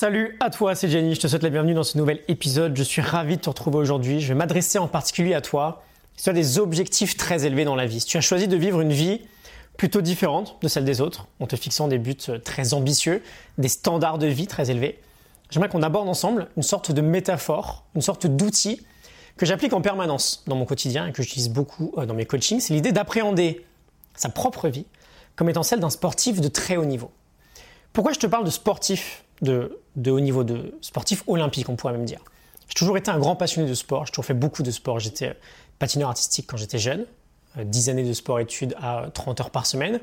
Salut à toi, c'est Jenny, je te souhaite la bienvenue dans ce nouvel épisode. Je suis ravi de te retrouver aujourd'hui. Je vais m'adresser en particulier à toi si tu as des objectifs très élevés dans la vie. Si tu as choisi de vivre une vie plutôt différente de celle des autres, en te fixant des buts très ambitieux, des standards de vie très élevés, j'aimerais qu'on aborde ensemble une sorte de métaphore, une sorte d'outil que j'applique en permanence dans mon quotidien et que j'utilise beaucoup euh, dans mes coachings. C'est l'idée d'appréhender sa propre vie comme étant celle d'un sportif de très haut niveau. Pourquoi je te parle de sportif de, haut niveau, de sportif olympique, on pourrait même dire? J'ai toujours été un grand passionné de sport, j'ai toujours fait beaucoup de sport. J'étais patineur artistique quand j'étais jeune, 10 euh, années de sport-études à 30 heures par semaine.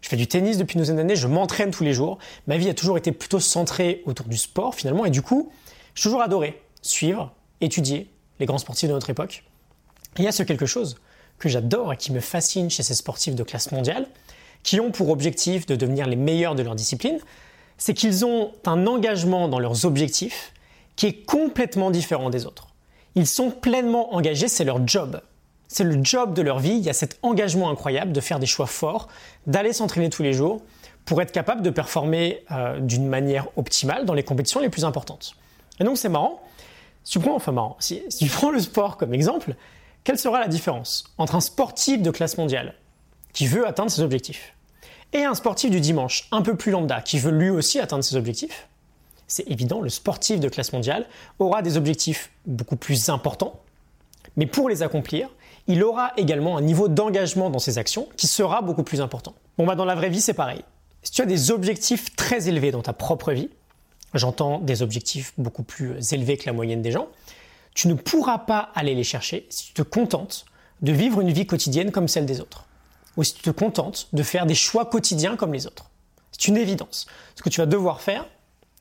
Je fais du tennis depuis une douzaine d'années, je m'entraîne tous les jours. Ma vie a toujours été plutôt centrée autour du sport finalement, et du coup, j'ai toujours adoré suivre, étudier les grands sportifs de notre époque. il y a ce quelque chose que j'adore et qui me fascine chez ces sportifs de classe mondiale, qui ont pour objectif de devenir les meilleurs de leur discipline, c'est qu'ils ont un engagement dans leurs objectifs qui est complètement différent des autres. Ils sont pleinement engagés, c'est leur job. C'est le job de leur vie, il y a cet engagement incroyable de faire des choix forts, d'aller s'entraîner tous les jours pour être capable de performer euh, d'une manière optimale dans les compétitions les plus importantes. Et donc c'est marrant, tu prends, enfin marrant, si tu prends le sport comme exemple, quelle sera la différence entre un sportif de classe mondiale qui veut atteindre ses objectifs et un sportif du dimanche, un peu plus lambda, qui veut lui aussi atteindre ses objectifs, c'est évident, le sportif de classe mondiale aura des objectifs beaucoup plus importants, mais pour les accomplir, il aura également un niveau d'engagement dans ses actions qui sera beaucoup plus important. Bon bah dans la vraie vie c'est pareil. Si tu as des objectifs très élevés dans ta propre vie, j'entends des objectifs beaucoup plus élevés que la moyenne des gens, tu ne pourras pas aller les chercher si tu te contentes de vivre une vie quotidienne comme celle des autres ou si tu te contentes de faire des choix quotidiens comme les autres. C'est une évidence. Ce que tu vas devoir faire,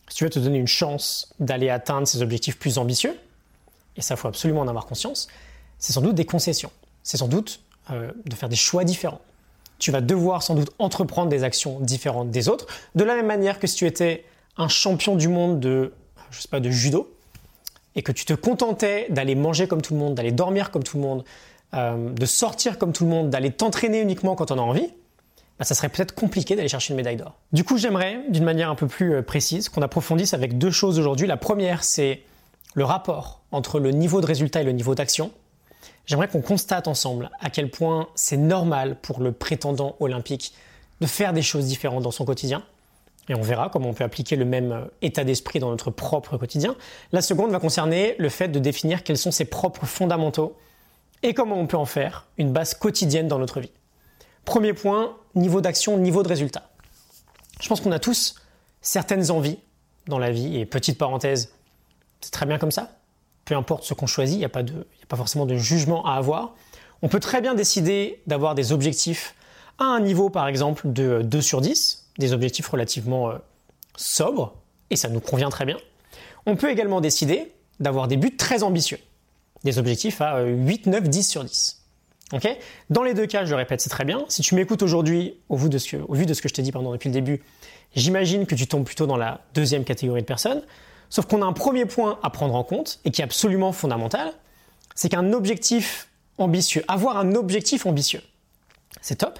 si tu veux te donner une chance d'aller atteindre ces objectifs plus ambitieux, et ça faut absolument en avoir conscience, c'est sans doute des concessions. C'est sans doute euh, de faire des choix différents. Tu vas devoir sans doute entreprendre des actions différentes des autres, de la même manière que si tu étais un champion du monde de, je sais pas, de judo, et que tu te contentais d'aller manger comme tout le monde, d'aller dormir comme tout le monde, euh, de sortir comme tout le monde, d'aller t'entraîner uniquement quand on a envie, bah, ça serait peut-être compliqué d'aller chercher une médaille d'or. Du coup, j'aimerais, d'une manière un peu plus euh, précise, qu'on approfondisse avec deux choses aujourd'hui. La première, c'est le rapport entre le niveau de résultat et le niveau d'action. J'aimerais qu'on constate ensemble à quel point c'est normal pour le prétendant olympique de faire des choses différentes dans son quotidien. Et on verra comment on peut appliquer le même euh, état d'esprit dans notre propre quotidien. La seconde va concerner le fait de définir quels sont ses propres fondamentaux et comment on peut en faire une base quotidienne dans notre vie? Premier point, niveau d'action, niveau de résultat. Je pense qu'on a tous certaines envies dans la vie, et petite parenthèse, c'est très bien comme ça. Peu importe ce qu'on choisit, il n'y a, pas a pas forcément de jugement à avoir. On peut très bien décider d'avoir des objectifs à un niveau, par exemple, de 2 sur 10, des objectifs relativement euh, sobres, et ça nous convient très bien. On peut également décider d'avoir des buts très ambitieux des objectifs à 8, 9, 10 sur 10. Dans les deux cas, je le répète, c'est très bien. Si tu m'écoutes aujourd'hui, au, vu de ce que, au vu de ce que je t'ai dit pendant depuis le début, j'imagine que tu tombes plutôt dans la deuxième catégorie de personnes. Sauf qu'on a un premier point à prendre en compte et qui est absolument fondamental, c'est qu'un objectif ambitieux, avoir un objectif ambitieux, c'est top.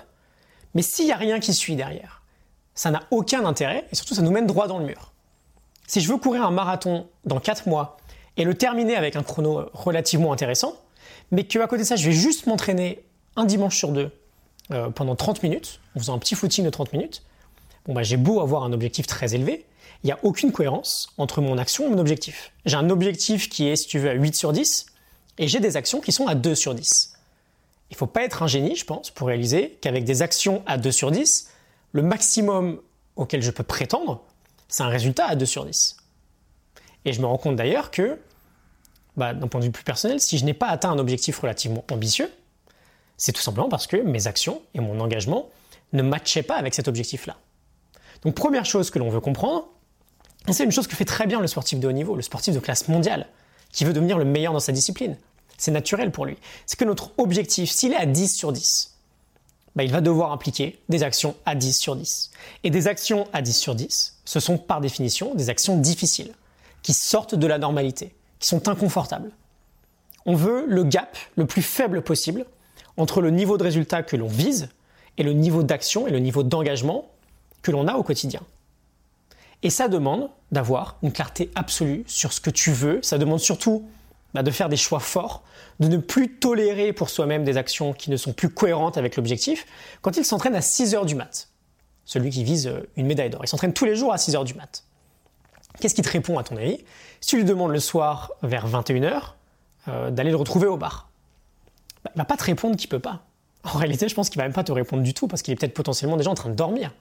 Mais s'il n'y a rien qui suit derrière, ça n'a aucun intérêt et surtout ça nous mène droit dans le mur. Si je veux courir un marathon dans 4 mois et le terminer avec un chrono relativement intéressant, mais que à côté de ça, je vais juste m'entraîner un dimanche sur deux euh, pendant 30 minutes, en faisant un petit footing de 30 minutes, bon bah, j'ai beau avoir un objectif très élevé, il n'y a aucune cohérence entre mon action et mon objectif. J'ai un objectif qui est, si tu veux, à 8 sur 10, et j'ai des actions qui sont à 2 sur 10. Il ne faut pas être un génie, je pense, pour réaliser qu'avec des actions à 2 sur 10, le maximum auquel je peux prétendre, c'est un résultat à 2 sur 10. Et je me rends compte d'ailleurs que bah, d'un point de vue plus personnel, si je n'ai pas atteint un objectif relativement ambitieux, c'est tout simplement parce que mes actions et mon engagement ne matchaient pas avec cet objectif-là. Donc première chose que l'on veut comprendre, c'est une chose que fait très bien le sportif de haut niveau, le sportif de classe mondiale, qui veut devenir le meilleur dans sa discipline. C'est naturel pour lui. C'est que notre objectif, s'il est à 10 sur 10, bah, il va devoir impliquer des actions à 10 sur 10. Et des actions à 10 sur 10, ce sont par définition des actions difficiles, qui sortent de la normalité qui sont inconfortables. On veut le gap le plus faible possible entre le niveau de résultat que l'on vise et le niveau d'action et le niveau d'engagement que l'on a au quotidien. Et ça demande d'avoir une clarté absolue sur ce que tu veux. Ça demande surtout bah, de faire des choix forts, de ne plus tolérer pour soi-même des actions qui ne sont plus cohérentes avec l'objectif. Quand il s'entraîne à 6 heures du mat, celui qui vise euh, une médaille d'or, il s'entraîne tous les jours à 6 heures du mat. Qu'est-ce qui te répond à ton avis? Si tu lui demandes le soir vers 21h euh, d'aller le retrouver au bar, bah, il va pas te répondre qu'il peut pas. En réalité, je pense qu'il va même pas te répondre du tout parce qu'il est peut-être potentiellement déjà en train de dormir.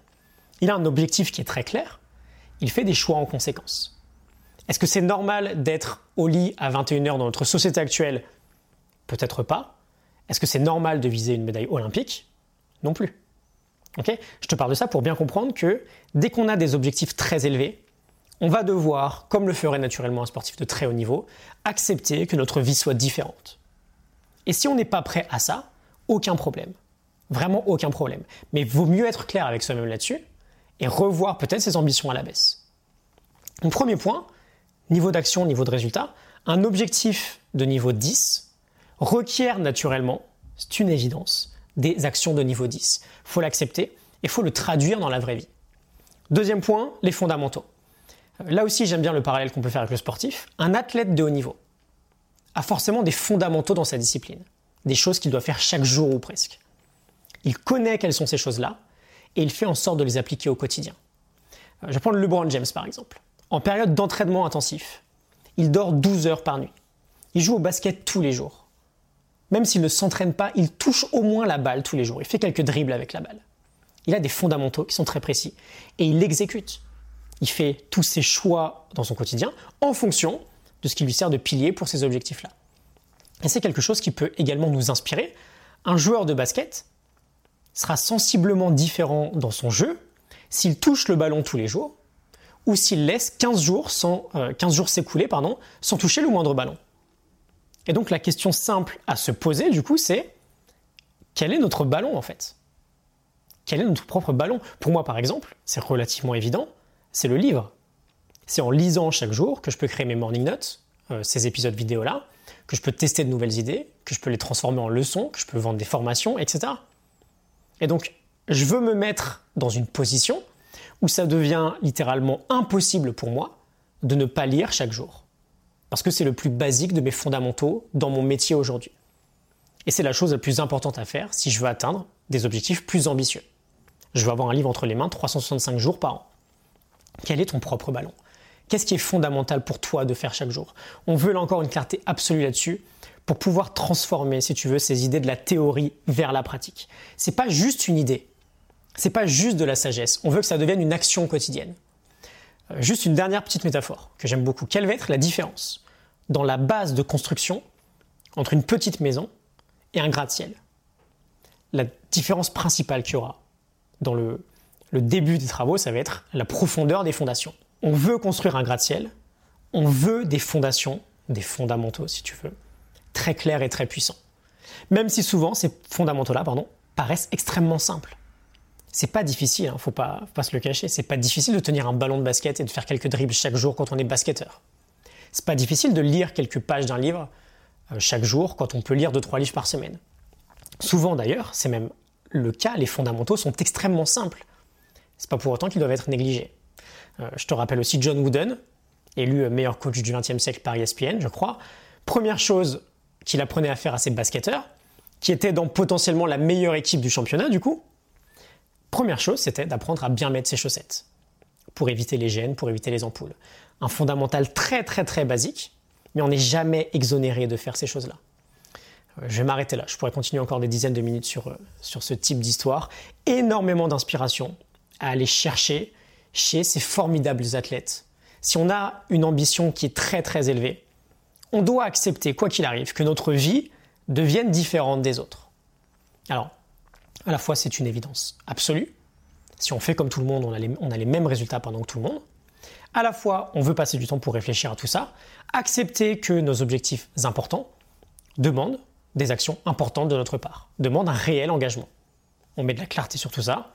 Il a un objectif qui est très clair. Il fait des choix en conséquence. Est-ce que c'est normal d'être au lit à 21h dans notre société actuelle? Peut-être pas. Est-ce que c'est normal de viser une médaille olympique? Non plus. Je te parle de ça pour bien comprendre que dès qu'on a des objectifs très élevés, on va devoir, comme le ferait naturellement un sportif de très haut niveau, accepter que notre vie soit différente. Et si on n'est pas prêt à ça, aucun problème. Vraiment aucun problème. Mais il vaut mieux être clair avec soi-même là-dessus et revoir peut-être ses ambitions à la baisse. Mon premier point, niveau d'action, niveau de résultat, un objectif de niveau 10 requiert naturellement, c'est une évidence, des actions de niveau 10. Il faut l'accepter et il faut le traduire dans la vraie vie. Deuxième point, les fondamentaux. Là aussi, j'aime bien le parallèle qu'on peut faire avec le sportif. Un athlète de haut niveau a forcément des fondamentaux dans sa discipline, des choses qu'il doit faire chaque jour ou presque. Il connaît quelles sont ces choses-là et il fait en sorte de les appliquer au quotidien. Euh, je vais prendre LeBron James par exemple. En période d'entraînement intensif, il dort 12 heures par nuit. Il joue au basket tous les jours. Même s'il ne s'entraîne pas, il touche au moins la balle tous les jours. Il fait quelques dribbles avec la balle. Il a des fondamentaux qui sont très précis et il l'exécute. Il fait tous ses choix dans son quotidien en fonction de ce qui lui sert de pilier pour ces objectifs-là. Et c'est quelque chose qui peut également nous inspirer. Un joueur de basket sera sensiblement différent dans son jeu s'il touche le ballon tous les jours ou s'il laisse 15 jours, sans, 15 euh, jours s'écouler sans toucher le moindre ballon. Et donc la question simple à se poser du coup c'est quel est notre ballon en fait? Quel est notre propre ballon? Pour moi par exemple, c'est relativement évident, c'est le livre. C'est en lisant chaque jour que je peux créer mes morning notes, euh, ces épisodes vidéo-là, que je peux tester de nouvelles idées, que je peux les transformer en leçons, que je peux vendre des formations, etc. Et donc, je veux me mettre dans une position où ça devient littéralement impossible pour moi de ne pas lire chaque jour. Parce que c'est le plus basique de mes fondamentaux dans mon métier aujourd'hui. Et c'est la chose la plus importante à faire si je veux atteindre des objectifs plus ambitieux. Je veux avoir un livre entre les mains 365 jours par an. Quel est ton propre ballon? Qu'est-ce qui est fondamental pour toi de faire chaque jour? On veut là encore une clarté absolue là-dessus pour pouvoir transformer, si tu veux, ces idées de la théorie vers la pratique. C'est pas juste une idée. C'est pas juste de la sagesse. On veut que ça devienne une action quotidienne. Euh, juste une dernière petite métaphore que j'aime beaucoup. Quelle va être la différence dans la base de construction entre une petite maison et un gratte-ciel? La différence principale qu'il y aura dans le, le début des travaux, ça va être la profondeur des fondations. On veut construire un gratte-ciel, on veut des fondations, des fondamentaux si tu veux, très clairs et très puissants. Même si souvent ces fondamentaux-là, paraissent extrêmement simples. C'est pas difficile, hein, faut pas, faut pas se le cacher. C'est pas difficile de tenir un ballon de basket et de faire quelques dribbles chaque jour quand on est basketteur. C'est pas difficile de lire quelques pages d'un livre euh, chaque jour quand on peut lire 2-3 livres par semaine. Souvent d'ailleurs, c'est même le cas, les fondamentaux sont extrêmement simples. C'est pas pour autant qu'ils doivent être négligés. Euh, je te rappelle aussi John Wooden, élu meilleur coach du XXe siècle par ESPN, je crois. Première chose qu'il apprenait à faire à ses basketteurs, qui étaient dans potentiellement la meilleure équipe du championnat du coup, première chose c'était d'apprendre à bien mettre ses chaussettes pour éviter les gènes, pour éviter les ampoules. Un fondamental très très très basique, mais on n'est jamais exonéré de faire ces choses-là. Euh, je vais m'arrêter là, je pourrais continuer encore des dizaines de minutes sur, euh, sur ce type d'histoire. Énormément d'inspiration, à aller chercher chez ces formidables athlètes. Si on a une ambition qui est très très élevée, on doit accepter, quoi qu'il arrive, que notre vie devienne différente des autres. Alors, à la fois c'est une évidence absolue. Si on fait comme tout le monde, on a, les, on a les mêmes résultats pendant que tout le monde. À la fois, on veut passer du temps pour réfléchir à tout ça, accepter que nos objectifs importants demandent des actions importantes de notre part, demandent un réel engagement. On met de la clarté sur tout ça,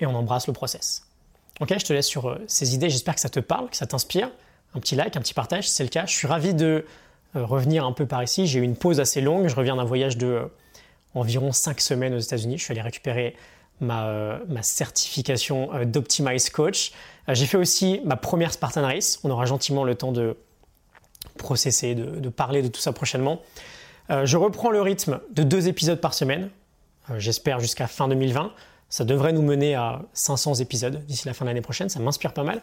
et on embrasse le process. Ok, je te laisse sur euh, ces idées. J'espère que ça te parle, que ça t'inspire. Un petit like, un petit partage, si c'est le cas. Je suis ravi de euh, revenir un peu par ici. J'ai eu une pause assez longue. Je reviens d'un voyage de euh, environ 5 semaines aux États-Unis. Je suis allé récupérer ma, ma certification d'Optimize Coach. J'ai fait aussi ma première Spartan Race. On aura gentiment le temps de processer, de, parler de tout ça prochainement. je reprends le rythme de deux épisodes par semaine. J'espère jusqu'à fin 2020. Ça devrait nous mener à 500 épisodes d'ici la fin de l'année prochaine. Ça m'inspire pas mal.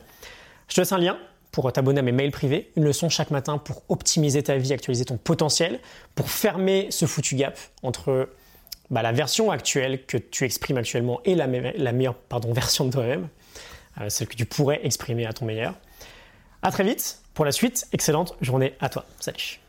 Je te laisse un lien pour t'abonner à mes mails privés, une leçon chaque matin pour optimiser ta vie, actualiser ton potentiel, pour fermer ce foutu gap entre bah, la version actuelle que tu exprimes actuellement et la, meilleure version de toi-même, euh, celle que tu pourrais exprimer à ton meilleur. À très vite pour la suite. Excellente journée à toi. Salut.